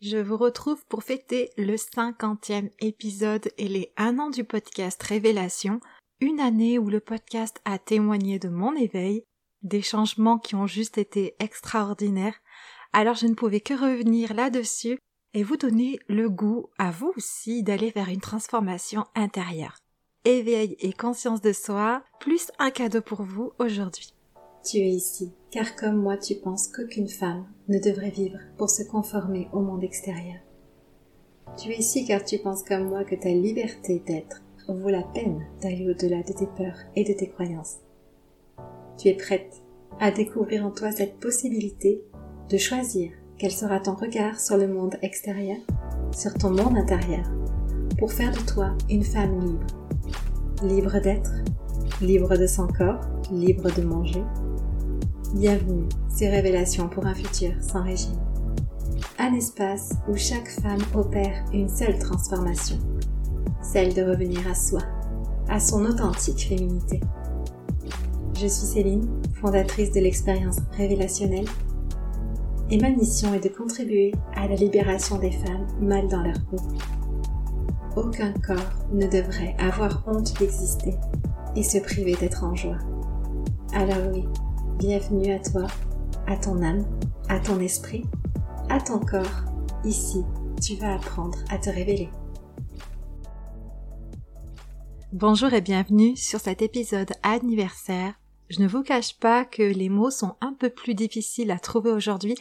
Je vous retrouve pour fêter le cinquantième épisode et les un an du podcast Révélation, une année où le podcast a témoigné de mon éveil, des changements qui ont juste été extraordinaires, alors je ne pouvais que revenir là-dessus et vous donner le goût à vous aussi d'aller vers une transformation intérieure. Éveil et conscience de soi, plus un cadeau pour vous aujourd'hui. Tu es ici, car comme moi tu penses qu'aucune femme ne devrait vivre pour se conformer au monde extérieur. Tu es ici car tu penses comme moi que ta liberté d'être vaut la peine d'aller au-delà de tes peurs et de tes croyances. Tu es prête à découvrir en toi cette possibilité de choisir quel sera ton regard sur le monde extérieur, sur ton monde intérieur, pour faire de toi une femme libre. Libre d'être, libre de son corps, libre de manger, Bienvenue, c'est Révélations pour un futur sans régime. Un espace où chaque femme opère une seule transformation, celle de revenir à soi, à son authentique féminité. Je suis Céline, fondatrice de l'expérience révélationnelle, et ma mission est de contribuer à la libération des femmes mal dans leur peau. Aucun corps ne devrait avoir honte d'exister et se priver d'être en joie. Alors oui, Bienvenue à toi, à ton âme, à ton esprit, à ton corps. Ici, tu vas apprendre à te révéler. Bonjour et bienvenue sur cet épisode anniversaire. Je ne vous cache pas que les mots sont un peu plus difficiles à trouver aujourd'hui,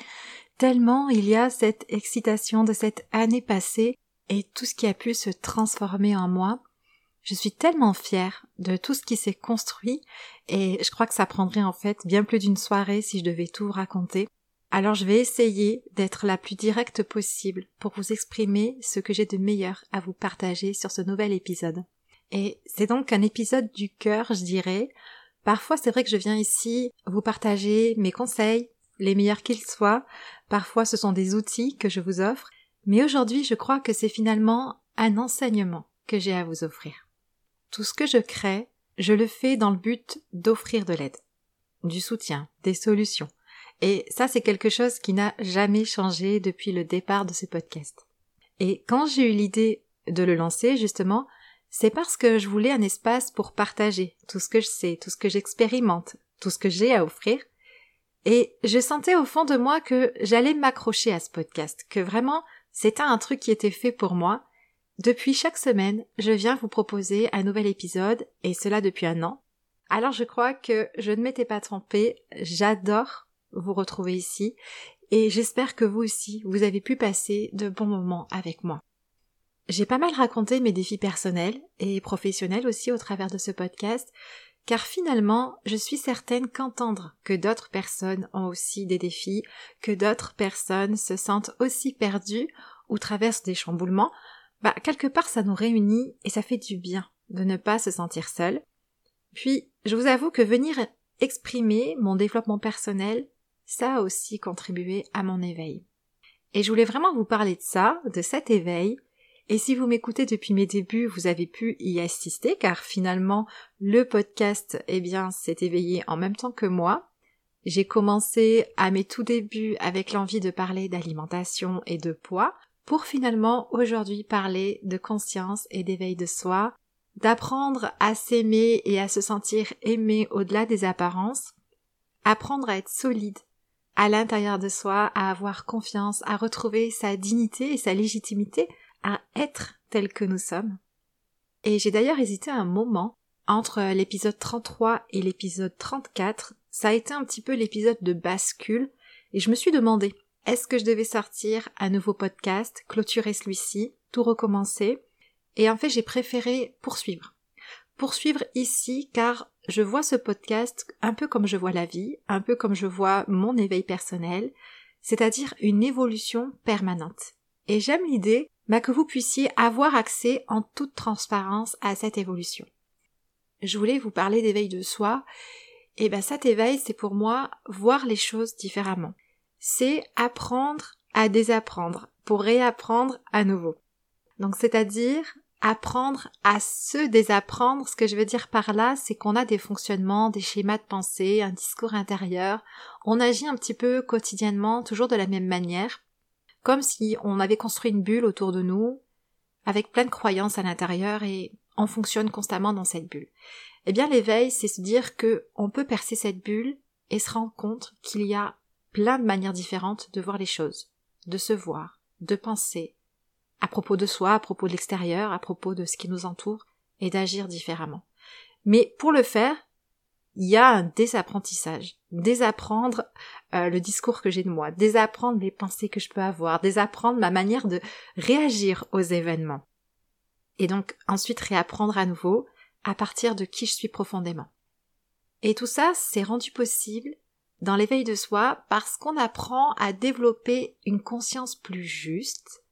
tellement il y a cette excitation de cette année passée et tout ce qui a pu se transformer en moi. Je suis tellement fière de tout ce qui s'est construit et je crois que ça prendrait en fait bien plus d'une soirée si je devais tout raconter. Alors je vais essayer d'être la plus directe possible pour vous exprimer ce que j'ai de meilleur à vous partager sur ce nouvel épisode. Et c'est donc un épisode du cœur, je dirais. Parfois c'est vrai que je viens ici vous partager mes conseils, les meilleurs qu'ils soient. Parfois ce sont des outils que je vous offre. Mais aujourd'hui je crois que c'est finalement un enseignement que j'ai à vous offrir. Tout ce que je crée, je le fais dans le but d'offrir de l'aide, du soutien, des solutions. Et ça, c'est quelque chose qui n'a jamais changé depuis le départ de ce podcast. Et quand j'ai eu l'idée de le lancer, justement, c'est parce que je voulais un espace pour partager tout ce que je sais, tout ce que j'expérimente, tout ce que j'ai à offrir. Et je sentais au fond de moi que j'allais m'accrocher à ce podcast, que vraiment c'était un truc qui était fait pour moi, depuis chaque semaine, je viens vous proposer un nouvel épisode, et cela depuis un an. Alors je crois que je ne m'étais pas trompée, j'adore vous retrouver ici, et j'espère que vous aussi, vous avez pu passer de bons moments avec moi. J'ai pas mal raconté mes défis personnels et professionnels aussi au travers de ce podcast, car finalement, je suis certaine qu'entendre que d'autres personnes ont aussi des défis, que d'autres personnes se sentent aussi perdues ou traversent des chamboulements, bah, quelque part ça nous réunit et ça fait du bien de ne pas se sentir seul. Puis, je vous avoue que venir exprimer mon développement personnel, ça a aussi contribué à mon éveil. Et je voulais vraiment vous parler de ça, de cet éveil, et si vous m'écoutez depuis mes débuts, vous avez pu y assister, car finalement, le podcast, eh bien, s'est éveillé en même temps que moi. J'ai commencé à mes tout débuts avec l'envie de parler d'alimentation et de poids, pour finalement aujourd'hui parler de conscience et d'éveil de soi, d'apprendre à s'aimer et à se sentir aimé au-delà des apparences, apprendre à être solide à l'intérieur de soi, à avoir confiance, à retrouver sa dignité et sa légitimité, à être tel que nous sommes. Et j'ai d'ailleurs hésité un moment entre l'épisode 33 et l'épisode 34, ça a été un petit peu l'épisode de bascule, et je me suis demandé, est-ce que je devais sortir un nouveau podcast, clôturer celui-ci, tout recommencer? Et en fait, j'ai préféré poursuivre. Poursuivre ici car je vois ce podcast un peu comme je vois la vie, un peu comme je vois mon éveil personnel, c'est-à-dire une évolution permanente. Et j'aime l'idée bah, que vous puissiez avoir accès en toute transparence à cette évolution. Je voulais vous parler d'éveil de soi, et ben cet éveil, c'est pour moi voir les choses différemment c'est apprendre à désapprendre pour réapprendre à nouveau. Donc c'est-à-dire apprendre à se désapprendre. Ce que je veux dire par là, c'est qu'on a des fonctionnements, des schémas de pensée, un discours intérieur. On agit un petit peu quotidiennement, toujours de la même manière. comme si on avait construit une bulle autour de nous, avec plein de croyances à l'intérieur et on fonctionne constamment dans cette bulle. Eh bien, l'éveil, c'est se dire que on peut percer cette bulle et se rendre compte qu'il y a plein de manières différentes de voir les choses, de se voir, de penser, à propos de soi, à propos de l'extérieur, à propos de ce qui nous entoure, et d'agir différemment. Mais pour le faire, il y a un désapprentissage. Désapprendre euh, le discours que j'ai de moi, désapprendre les pensées que je peux avoir, désapprendre ma manière de réagir aux événements. Et donc ensuite réapprendre à nouveau à partir de qui je suis profondément. Et tout ça, c'est rendu possible dans l'éveil de soi parce qu'on apprend à développer une conscience plus juste,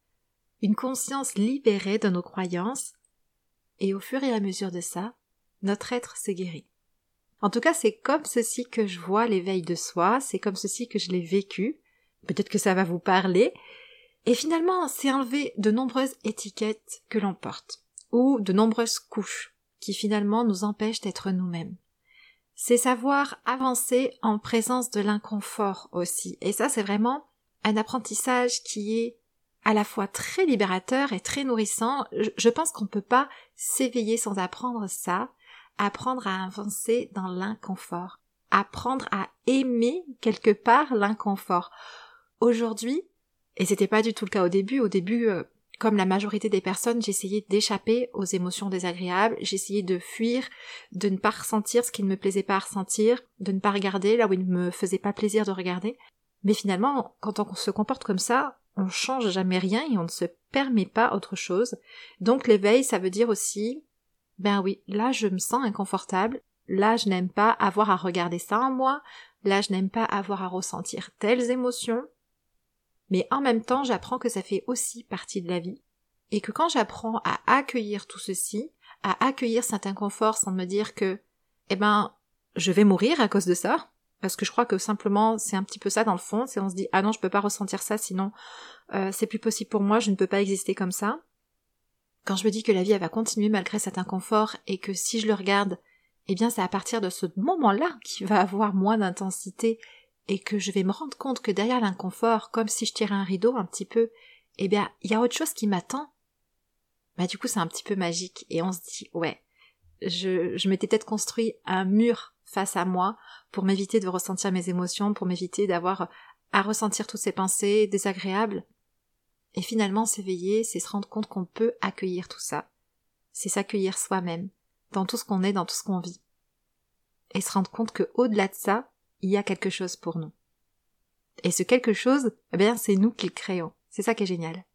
une conscience libérée de nos croyances, et au fur et à mesure de ça, notre être se guérit. En tout cas, c'est comme ceci que je vois l'éveil de soi, c'est comme ceci que je l'ai vécu. Peut-être que ça va vous parler. Et finalement, c'est enlever de nombreuses étiquettes que l'on porte, ou de nombreuses couches qui finalement nous empêchent d'être nous-mêmes. C'est savoir avancer en présence de l'inconfort aussi. Et ça, c'est vraiment un apprentissage qui est à la fois très libérateur et très nourrissant. Je pense qu'on ne peut pas s'éveiller sans apprendre ça, apprendre à avancer dans l'inconfort, apprendre à aimer quelque part l'inconfort. Aujourd'hui, et c'était pas du tout le cas au début, au début, euh, comme la majorité des personnes, j'essayais d'échapper aux émotions désagréables, j'essayais de fuir, de ne pas ressentir ce qui ne me plaisait pas à ressentir, de ne pas regarder là où il ne me faisait pas plaisir de regarder. Mais finalement, quand on se comporte comme ça, on change jamais rien et on ne se permet pas autre chose. Donc l'éveil, ça veut dire aussi, ben oui, là je me sens inconfortable, là je n'aime pas avoir à regarder ça en moi, là je n'aime pas avoir à ressentir telles émotions, mais en même temps j'apprends que ça fait aussi partie de la vie, et que quand j'apprends à accueillir tout ceci, à accueillir cet inconfort sans me dire que, eh ben, je vais mourir à cause de ça, parce que je crois que simplement c'est un petit peu ça dans le fond, c'est on se dit ah non je peux pas ressentir ça sinon euh, c'est plus possible pour moi, je ne peux pas exister comme ça. Quand je me dis que la vie elle va continuer malgré cet inconfort et que si je le regarde, eh bien c'est à partir de ce moment-là qu'il va avoir moins d'intensité et que je vais me rendre compte que derrière l'inconfort, comme si je tirais un rideau un petit peu, eh bien il y a autre chose qui m'attend. Bah du coup c'est un petit peu magique et on se dit ouais, je, je m'étais peut-être construit un mur face à moi pour m'éviter de ressentir mes émotions, pour m'éviter d'avoir à ressentir toutes ces pensées désagréables. Et finalement, s'éveiller, c'est se rendre compte qu'on peut accueillir tout ça. C'est s'accueillir soi-même, dans tout ce qu'on est, dans tout ce qu'on vit. Et se rendre compte que au-delà de ça, il y a quelque chose pour nous. Et ce quelque chose, eh bien, c'est nous qui le créons. C'est ça qui est génial.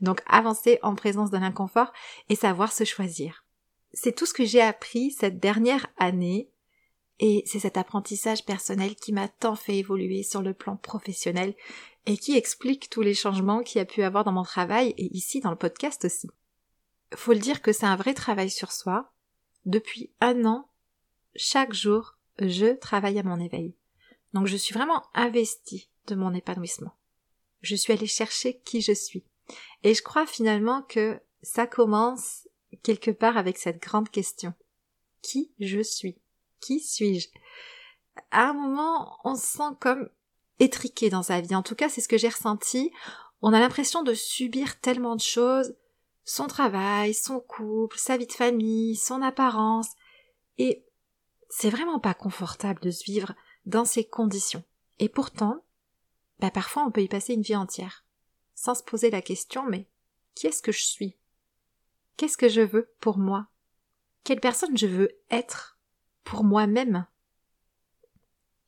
Donc, avancer en présence de l'inconfort et savoir se choisir c'est tout ce que j'ai appris cette dernière année et c'est cet apprentissage personnel qui m'a tant fait évoluer sur le plan professionnel et qui explique tous les changements qu'il y a pu avoir dans mon travail et ici dans le podcast aussi. Faut le dire que c'est un vrai travail sur soi. Depuis un an, chaque jour, je travaille à mon éveil. Donc je suis vraiment investie de mon épanouissement. Je suis allée chercher qui je suis. Et je crois finalement que ça commence quelque part avec cette grande question. Qui je suis? Qui suis-je? À un moment, on se sent comme étriqué dans sa vie. En tout cas, c'est ce que j'ai ressenti. On a l'impression de subir tellement de choses. Son travail, son couple, sa vie de famille, son apparence. Et c'est vraiment pas confortable de se vivre dans ces conditions. Et pourtant, bah parfois on peut y passer une vie entière. Sans se poser la question, mais qui est-ce que je suis? Qu'est-ce que je veux pour moi? Quelle personne je veux être pour moi-même?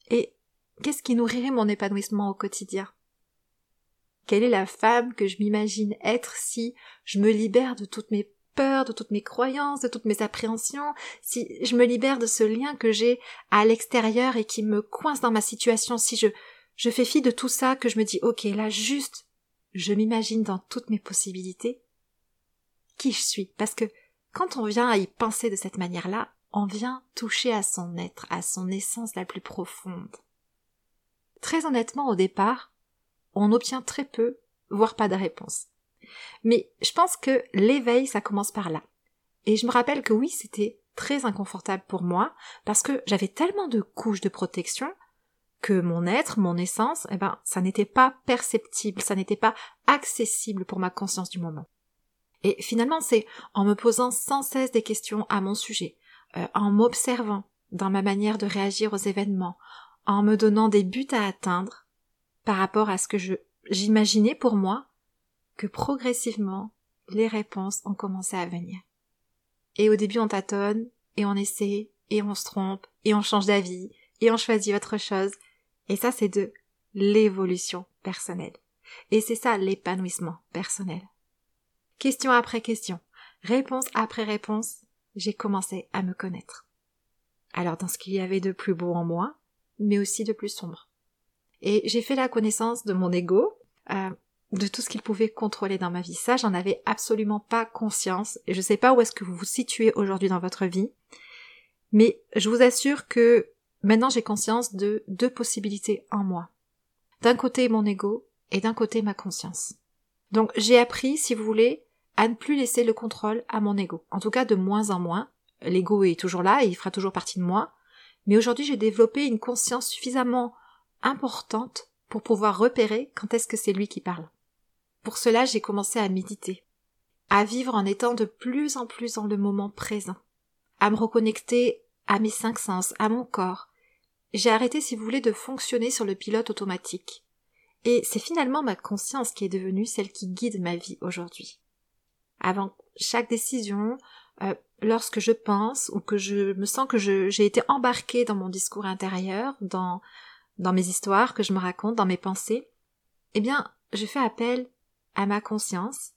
Et qu'est-ce qui nourrirait mon épanouissement au quotidien? Quelle est la femme que je m'imagine être si je me libère de toutes mes peurs, de toutes mes croyances, de toutes mes appréhensions, si je me libère de ce lien que j'ai à l'extérieur et qui me coince dans ma situation, si je, je fais fi de tout ça, que je me dis, ok, là, juste, je m'imagine dans toutes mes possibilités, qui je suis. Parce que quand on vient à y penser de cette manière-là, on vient toucher à son être, à son essence la plus profonde. Très honnêtement, au départ, on obtient très peu, voire pas de réponse. Mais je pense que l'éveil, ça commence par là. Et je me rappelle que oui, c'était très inconfortable pour moi, parce que j'avais tellement de couches de protection que mon être, mon essence, eh ben, ça n'était pas perceptible, ça n'était pas accessible pour ma conscience du moment. Et finalement, c'est en me posant sans cesse des questions à mon sujet, euh, en m'observant dans ma manière de réagir aux événements, en me donnant des buts à atteindre par rapport à ce que j'imaginais pour moi, que progressivement, les réponses ont commencé à venir. Et au début, on tâtonne, et on essaie, et on se trompe, et on change d'avis, et on choisit autre chose. Et ça, c'est de l'évolution personnelle. Et c'est ça l'épanouissement personnel. Question après question, réponse après réponse, j'ai commencé à me connaître. Alors dans ce qu'il y avait de plus beau en moi, mais aussi de plus sombre. Et j'ai fait la connaissance de mon ego, euh, de tout ce qu'il pouvait contrôler dans ma vie. Ça, j'en avais absolument pas conscience. Et je sais pas où est-ce que vous vous situez aujourd'hui dans votre vie. Mais je vous assure que maintenant j'ai conscience de deux possibilités en moi. D'un côté mon ego et d'un côté ma conscience. Donc j'ai appris, si vous voulez, à ne plus laisser le contrôle à mon ego. En tout cas de moins en moins. L'ego est toujours là et il fera toujours partie de moi. Mais aujourd'hui j'ai développé une conscience suffisamment importante pour pouvoir repérer quand est-ce que c'est lui qui parle. Pour cela j'ai commencé à méditer, à vivre en étant de plus en plus dans le moment présent, à me reconnecter à mes cinq sens, à mon corps. J'ai arrêté, si vous voulez, de fonctionner sur le pilote automatique. Et c'est finalement ma conscience qui est devenue celle qui guide ma vie aujourd'hui. Avant chaque décision, euh, lorsque je pense ou que je me sens que j'ai été embarquée dans mon discours intérieur, dans, dans mes histoires que je me raconte, dans mes pensées, eh bien, je fais appel à ma conscience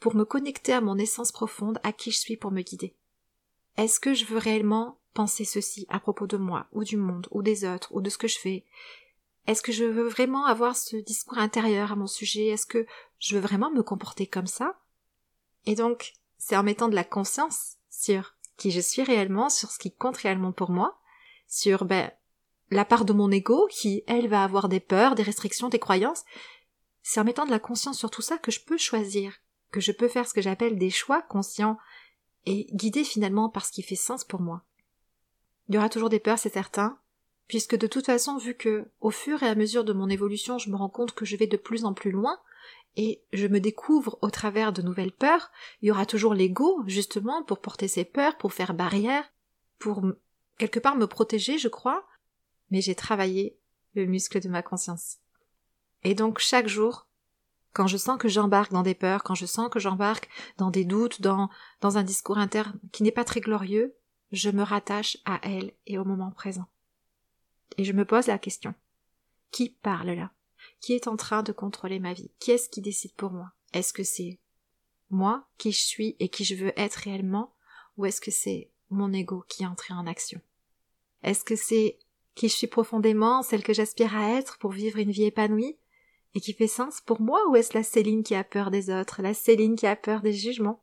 pour me connecter à mon essence profonde, à qui je suis pour me guider. Est-ce que je veux réellement penser ceci à propos de moi, ou du monde, ou des autres, ou de ce que je fais? Est-ce que je veux vraiment avoir ce discours intérieur à mon sujet? Est-ce que je veux vraiment me comporter comme ça? Et donc, c'est en mettant de la conscience sur qui je suis réellement, sur ce qui compte réellement pour moi, sur ben, la part de mon ego qui, elle, va avoir des peurs, des restrictions, des croyances. C'est en mettant de la conscience sur tout ça que je peux choisir, que je peux faire ce que j'appelle des choix conscients et guidés finalement par ce qui fait sens pour moi. Il y aura toujours des peurs, c'est certain, puisque de toute façon, vu que, au fur et à mesure de mon évolution, je me rends compte que je vais de plus en plus loin, et je me découvre au travers de nouvelles peurs, il y aura toujours l'ego, justement, pour porter ces peurs, pour faire barrière, pour quelque part me protéger, je crois, mais j'ai travaillé le muscle de ma conscience. Et donc chaque jour, quand je sens que j'embarque dans des peurs, quand je sens que j'embarque dans des doutes, dans, un discours interne qui n'est pas très glorieux, je me rattache à elle et au moment présent. Et je me pose la question. Qui parle là? Qui est en train de contrôler ma vie? Qui est-ce qui décide pour moi? Est-ce que c'est moi, qui je suis et qui je veux être réellement, ou est-ce que c'est mon ego qui est entré en action? Est-ce que c'est qui je suis profondément, celle que j'aspire à être pour vivre une vie épanouie, et qui fait sens pour moi, ou est-ce la Céline qui a peur des autres, la Céline qui a peur des jugements,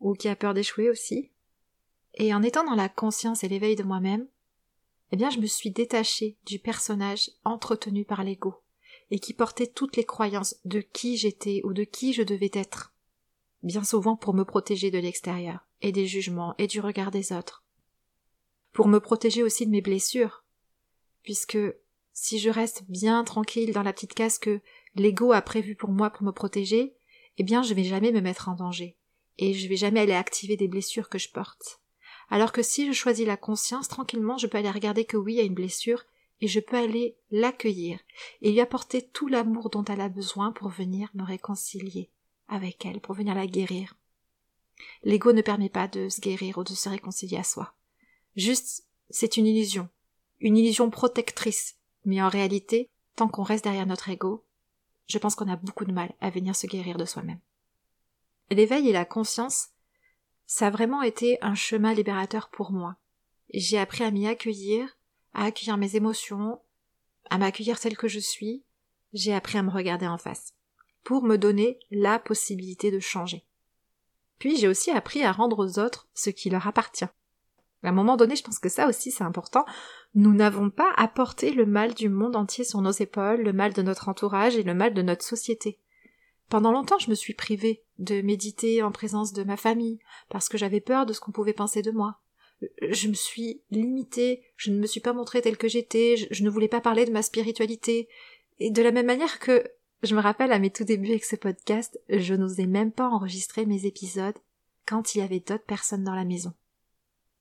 ou qui a peur d'échouer aussi? Et en étant dans la conscience et l'éveil de moi-même, eh bien je me suis détachée du personnage entretenu par l'ego, et qui portait toutes les croyances de qui j'étais ou de qui je devais être, bien souvent pour me protéger de l'extérieur, et des jugements, et du regard des autres. Pour me protéger aussi de mes blessures, puisque si je reste bien tranquille dans la petite case que l'ego a prévu pour moi pour me protéger, eh bien je vais jamais me mettre en danger, et je vais jamais aller activer des blessures que je porte. Alors que si je choisis la conscience, tranquillement, je peux aller regarder que oui, il y a une blessure, et je peux aller l'accueillir, et lui apporter tout l'amour dont elle a besoin pour venir me réconcilier avec elle, pour venir la guérir. L'ego ne permet pas de se guérir ou de se réconcilier à soi. Juste, c'est une illusion. Une illusion protectrice. Mais en réalité, tant qu'on reste derrière notre ego, je pense qu'on a beaucoup de mal à venir se guérir de soi-même. L'éveil et la conscience ça a vraiment été un chemin libérateur pour moi. J'ai appris à m'y accueillir, à accueillir mes émotions, à m'accueillir telle que je suis, j'ai appris à me regarder en face, pour me donner la possibilité de changer. Puis j'ai aussi appris à rendre aux autres ce qui leur appartient. À un moment donné, je pense que ça aussi c'est important. Nous n'avons pas à porter le mal du monde entier sur nos épaules, le mal de notre entourage et le mal de notre société. Pendant longtemps, je me suis privée de méditer en présence de ma famille, parce que j'avais peur de ce qu'on pouvait penser de moi. je me suis limitée, je ne me suis pas montrée telle que j'étais, je, ne voulais pas parler de ma spiritualité. Et de la même manière que je me rappelle à mes tout débuts avec ce podcast, je n'osais même pas enregistrer mes épisodes quand il y avait d'autres personnes dans la maison.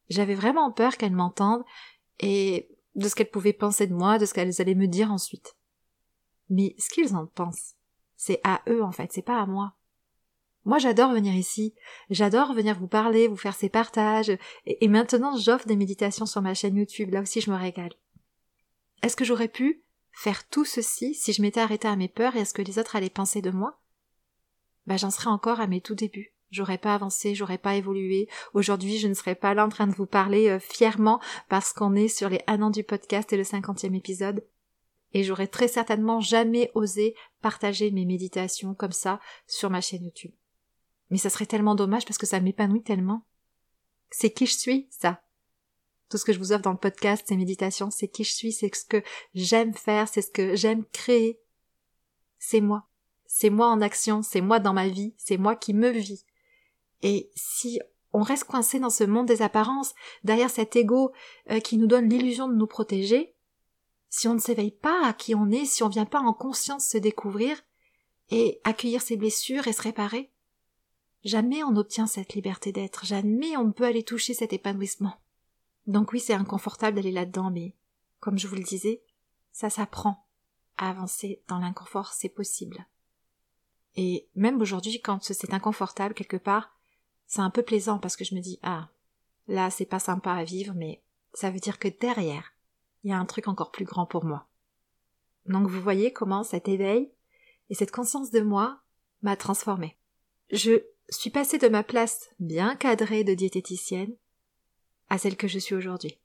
J'avais vraiment peur qu'elles m'entendent et de ce qu'elles pouvaient penser de moi, de ce qu'elles allaient me dire ensuite. Mais ce qu'ils en pensent, c'est à eux en fait, c'est pas à moi. Moi j'adore venir ici, j'adore venir vous parler, vous faire ces partages, et, maintenant j'offre des méditations sur ma chaîne YouTube, là aussi je me régale. Est-ce que j'aurais pu faire tout ceci si je m'étais arrêtée à mes peurs et à ce que les autres allaient penser de moi? Bah j'en serais encore à mes tout débuts. J'aurais pas avancé, j'aurais pas évolué. Aujourd'hui, je ne serais pas là en train de vous parler euh, fièrement parce qu'on est sur les un an du podcast et le cinquantième épisode. Et j'aurais très certainement jamais osé partager mes méditations comme ça sur ma chaîne YouTube. Mais ça serait tellement dommage parce que ça m'épanouit tellement. C'est qui je suis, ça? Tout ce que je vous offre dans le podcast, ces méditations, c'est qui je suis, c'est ce que j'aime faire, c'est ce que j'aime créer. C'est moi. C'est moi en action, c'est moi dans ma vie, c'est moi qui me vis. Et si on reste coincé dans ce monde des apparences, derrière cet ego euh, qui nous donne l'illusion de nous protéger, si on ne s'éveille pas à qui on est, si on vient pas en conscience se découvrir et accueillir ses blessures et se réparer, jamais on obtient cette liberté d'être, jamais on ne peut aller toucher cet épanouissement. Donc oui, c'est inconfortable d'aller là-dedans, mais comme je vous le disais, ça s'apprend avancer dans l'inconfort, c'est possible. Et même aujourd'hui, quand c'est inconfortable quelque part, c'est un peu plaisant parce que je me dis ah là c'est pas sympa à vivre mais ça veut dire que derrière il y a un truc encore plus grand pour moi. Donc vous voyez comment cet éveil et cette conscience de moi m'a transformée. Je suis passée de ma place bien cadrée de diététicienne à celle que je suis aujourd'hui.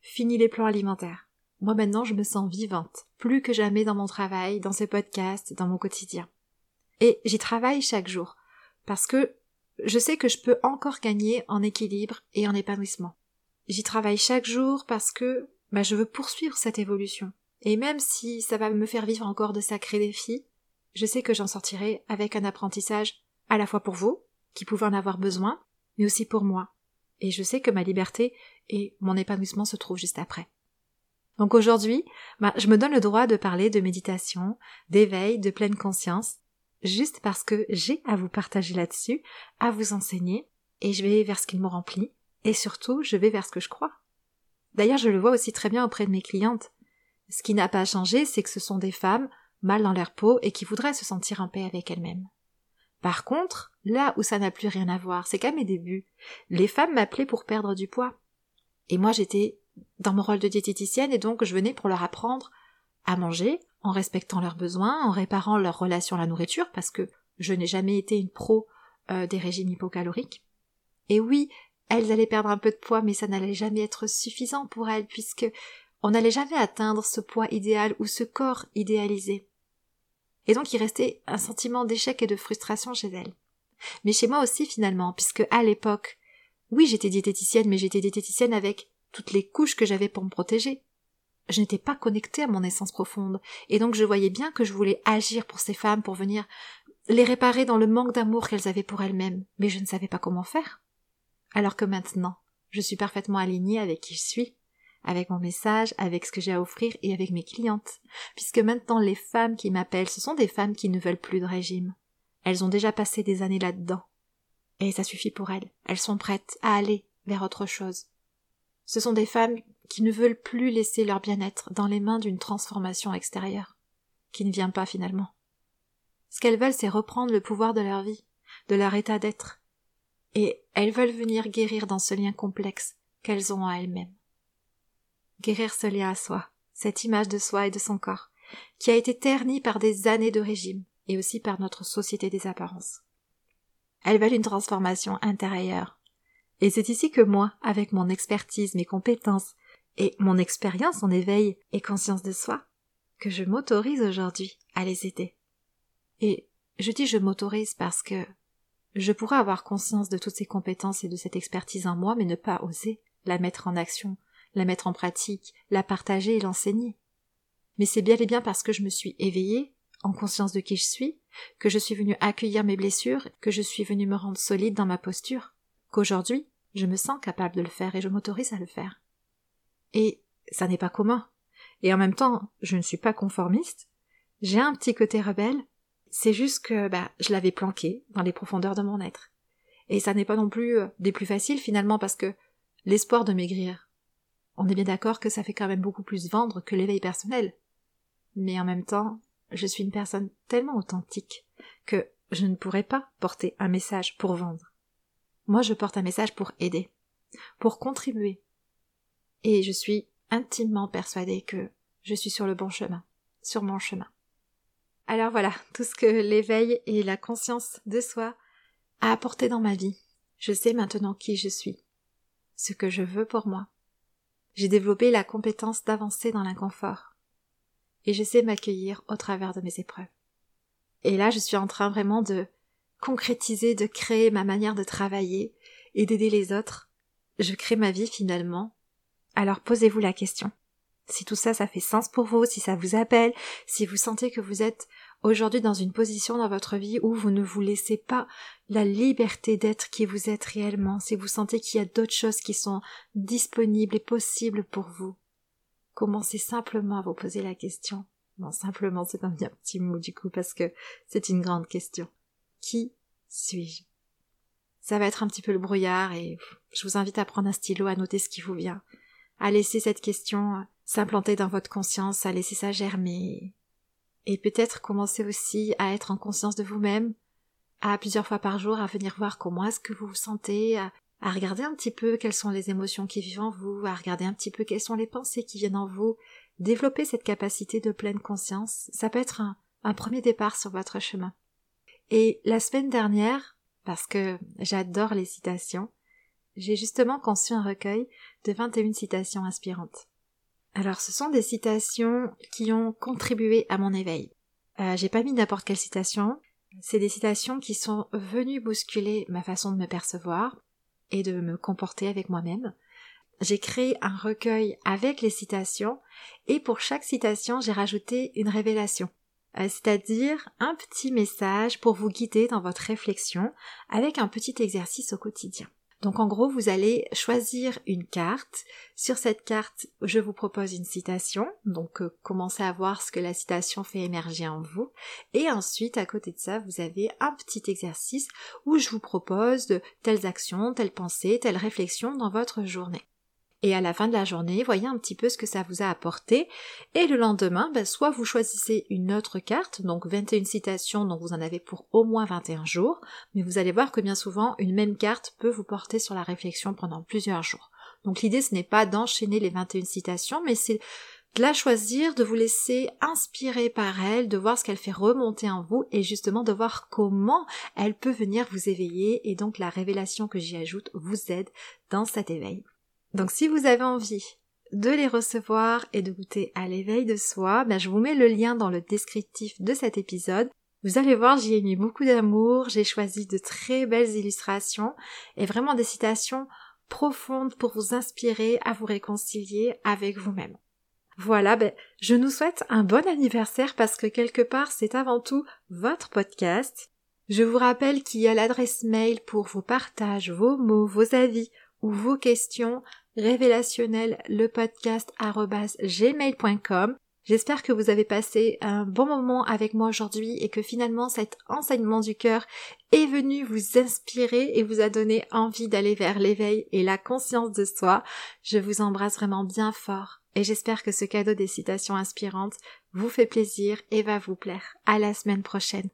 Fini les plans alimentaires. Moi maintenant je me sens vivante, plus que jamais dans mon travail, dans ce podcast, dans mon quotidien. Et j'y travaille chaque jour, parce que je sais que je peux encore gagner en équilibre et en épanouissement. J'y travaille chaque jour parce que bah, je veux poursuivre cette évolution. Et même si ça va me faire vivre encore de sacrés défis, je sais que j'en sortirai avec un apprentissage à la fois pour vous, qui pouvez en avoir besoin, mais aussi pour moi. Et je sais que ma liberté et mon épanouissement se trouvent juste après. Donc aujourd'hui, bah, je me donne le droit de parler de méditation, d'éveil, de pleine conscience, juste parce que j'ai à vous partager là-dessus, à vous enseigner, et je vais vers ce qui me remplit, et surtout je vais vers ce que je crois. D'ailleurs, je le vois aussi très bien auprès de mes clientes. Ce qui n'a pas changé, c'est que ce sont des femmes mal dans leur peau et qui voudraient se sentir en paix avec elles-mêmes. Par contre, là où ça n'a plus rien à voir, c'est qu'à mes débuts, les femmes m'appelaient pour perdre du poids. Et moi j'étais dans mon rôle de diététicienne et donc je venais pour leur apprendre à manger, en respectant leurs besoins, en réparant leur relation à la nourriture, parce que je n'ai jamais été une pro euh, des régimes hypocaloriques. Et oui, elles allaient perdre un peu de poids, mais ça n'allait jamais être suffisant pour elles, puisque on n'allait jamais atteindre ce poids idéal ou ce corps idéalisé. Et donc il restait un sentiment d'échec et de frustration chez elles. Mais chez moi aussi finalement, puisque à l'époque, oui j'étais diététicienne, mais j'étais diététicienne avec toutes les couches que j'avais pour me protéger je n'étais pas connectée à mon essence profonde, et donc je voyais bien que je voulais agir pour ces femmes, pour venir les réparer dans le manque d'amour qu'elles avaient pour elles-mêmes, mais je ne savais pas comment faire. Alors que maintenant, je suis parfaitement alignée avec qui je suis, avec mon message, avec ce que j'ai à offrir et avec mes clientes, puisque maintenant les femmes qui m'appellent, ce sont des femmes qui ne veulent plus de régime. Elles ont déjà passé des années là-dedans. Et ça suffit pour elles. Elles sont prêtes à aller vers autre chose. Ce sont des femmes qui ne veulent plus laisser leur bien-être dans les mains d'une transformation extérieure, qui ne vient pas finalement. Ce qu'elles veulent, c'est reprendre le pouvoir de leur vie, de leur état d'être, et elles veulent venir guérir dans ce lien complexe qu'elles ont à elles-mêmes. Guérir ce lien à soi, cette image de soi et de son corps, qui a été ternie par des années de régime, et aussi par notre société des apparences. Elles veulent une transformation intérieure. Et c'est ici que moi, avec mon expertise, mes compétences, et mon expérience en éveil et conscience de soi que je m'autorise aujourd'hui à les aider. Et je dis je m'autorise parce que je pourrais avoir conscience de toutes ces compétences et de cette expertise en moi, mais ne pas oser la mettre en action, la mettre en pratique, la partager et l'enseigner. Mais c'est bien et bien parce que je me suis éveillée, en conscience de qui je suis, que je suis venue accueillir mes blessures, que je suis venue me rendre solide dans ma posture, qu'aujourd'hui, Je me sens capable de le faire et je m'autorise à le faire. Et ça n'est pas commun. Et en même temps, je ne suis pas conformiste. J'ai un petit côté rebelle. C'est juste que bah, je l'avais planqué dans les profondeurs de mon être. Et ça n'est pas non plus euh, des plus faciles finalement parce que l'espoir de maigrir, on est bien d'accord que ça fait quand même beaucoup plus vendre que l'éveil personnel. Mais en même temps, je suis une personne tellement authentique que je ne pourrais pas porter un message pour vendre. Moi, je porte un message pour aider, pour contribuer. Et je suis intimement persuadée que je suis sur le bon chemin, sur mon chemin. Alors voilà, tout ce que l'éveil et la conscience de soi a apporté dans ma vie. Je sais maintenant qui je suis, ce que je veux pour moi. J'ai développé la compétence d'avancer dans l'inconfort. Et je sais m'accueillir au travers de mes épreuves. Et là, je suis en train vraiment de concrétiser, de créer ma manière de travailler et d'aider les autres. Je crée ma vie finalement. Alors posez-vous la question. Si tout ça, ça fait sens pour vous, si ça vous appelle, si vous sentez que vous êtes aujourd'hui dans une position dans votre vie où vous ne vous laissez pas la liberté d'être qui vous êtes réellement, si vous sentez qu'il y a d'autres choses qui sont disponibles et possibles pour vous, commencez simplement à vous poser la question. Non, simplement, c'est un bien petit mot du coup parce que c'est une grande question. Qui suis-je? Ça va être un petit peu le brouillard et je vous invite à prendre un stylo, à noter ce qui vous vient, à laisser cette question s'implanter dans votre conscience, à laisser ça germer et peut-être commencer aussi à être en conscience de vous-même, à plusieurs fois par jour, à venir voir comment est-ce que vous vous sentez, à, regarder un petit peu quelles sont les émotions qui vivent en vous, à regarder un petit peu quelles sont les pensées qui viennent en vous, développer cette capacité de pleine conscience, ça peut être un, un premier départ sur votre chemin. Et la semaine dernière, parce que j'adore les citations, j'ai justement conçu un recueil de 21 citations inspirantes. Alors, ce sont des citations qui ont contribué à mon éveil. Euh, j'ai pas mis n'importe quelle citation. C'est des citations qui sont venues bousculer ma façon de me percevoir et de me comporter avec moi-même. J'ai créé un recueil avec les citations et pour chaque citation, j'ai rajouté une révélation. Euh, c'est-à-dire un petit message pour vous guider dans votre réflexion avec un petit exercice au quotidien. Donc en gros, vous allez choisir une carte. Sur cette carte, je vous propose une citation. Donc euh, commencez à voir ce que la citation fait émerger en vous. Et ensuite, à côté de ça, vous avez un petit exercice où je vous propose de telles actions, telles pensées, telles réflexions dans votre journée et à la fin de la journée, voyez un petit peu ce que ça vous a apporté, et le lendemain, ben, soit vous choisissez une autre carte, donc 21 citations, donc vous en avez pour au moins 21 jours, mais vous allez voir que bien souvent, une même carte peut vous porter sur la réflexion pendant plusieurs jours. Donc l'idée, ce n'est pas d'enchaîner les 21 citations, mais c'est de la choisir, de vous laisser inspirer par elle, de voir ce qu'elle fait remonter en vous et justement de voir comment elle peut venir vous éveiller et donc la révélation que j'y ajoute vous aide dans cet éveil. Donc si vous avez envie de les recevoir et de goûter à l'éveil de soi, ben je vous mets le lien dans le descriptif de cet épisode. Vous allez voir, j'y ai mis beaucoup d'amour, j'ai choisi de très belles illustrations et vraiment des citations profondes pour vous inspirer à vous réconcilier avec vous-même. Voilà, ben, je nous souhaite un bon anniversaire parce que quelque part c'est avant tout votre podcast. Je vous rappelle qu'il y a l'adresse mail pour vos partages, vos mots, vos avis ou vos questions révélationnel le podcast gmail.com. J'espère que vous avez passé un bon moment avec moi aujourd'hui et que finalement cet enseignement du cœur est venu vous inspirer et vous a donné envie d'aller vers l'éveil et la conscience de soi. Je vous embrasse vraiment bien fort et j'espère que ce cadeau des citations inspirantes vous fait plaisir et va vous plaire. À la semaine prochaine.